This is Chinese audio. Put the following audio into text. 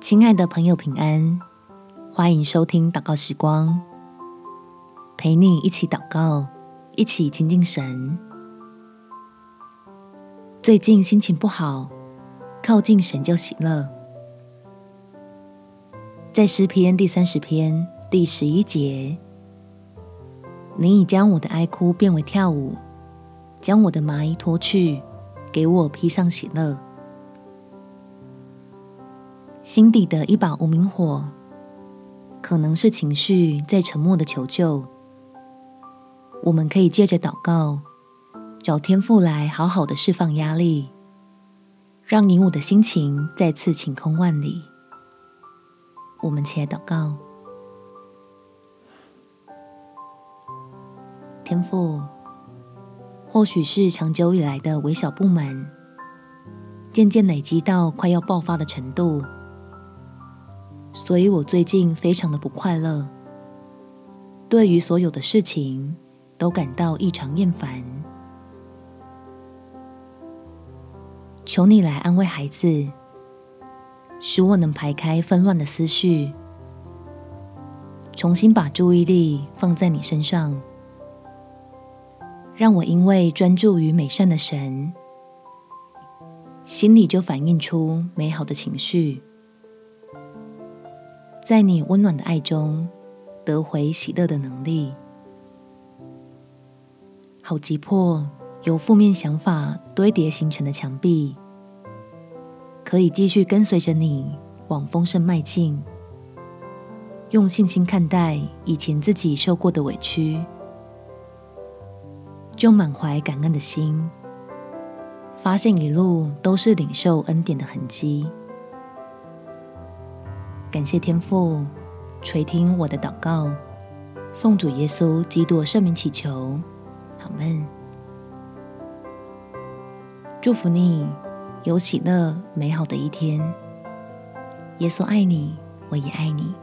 亲爱的朋友，平安！欢迎收听祷告时光，陪你一起祷告，一起亲近神。最近心情不好，靠近神就喜乐。在诗篇第三十篇第十一节，你已将我的哀哭变为跳舞，将我的麻衣脱去，给我披上喜乐。心底的一把无名火，可能是情绪在沉默的求救。我们可以借着祷告，找天父来好好的释放压力，让你我的心情再次晴空万里。我们起来祷告，天父，或许是长久以来的微小不满，渐渐累积到快要爆发的程度。所以我最近非常的不快乐，对于所有的事情都感到异常厌烦。求你来安慰孩子，使我能排开纷乱的思绪，重新把注意力放在你身上，让我因为专注于美善的神，心里就反映出美好的情绪。在你温暖的爱中，得回喜乐的能力。好急迫由负面想法堆叠形成的墙壁，可以继续跟随着你往丰盛迈进。用信心看待以前自己受过的委屈，就满怀感恩的心，发现一路都是领受恩典的痕迹。感谢天父垂听我的祷告，奉主耶稣基督圣名祈求，好们。祝福你有喜乐美好的一天。耶稣爱你，我也爱你。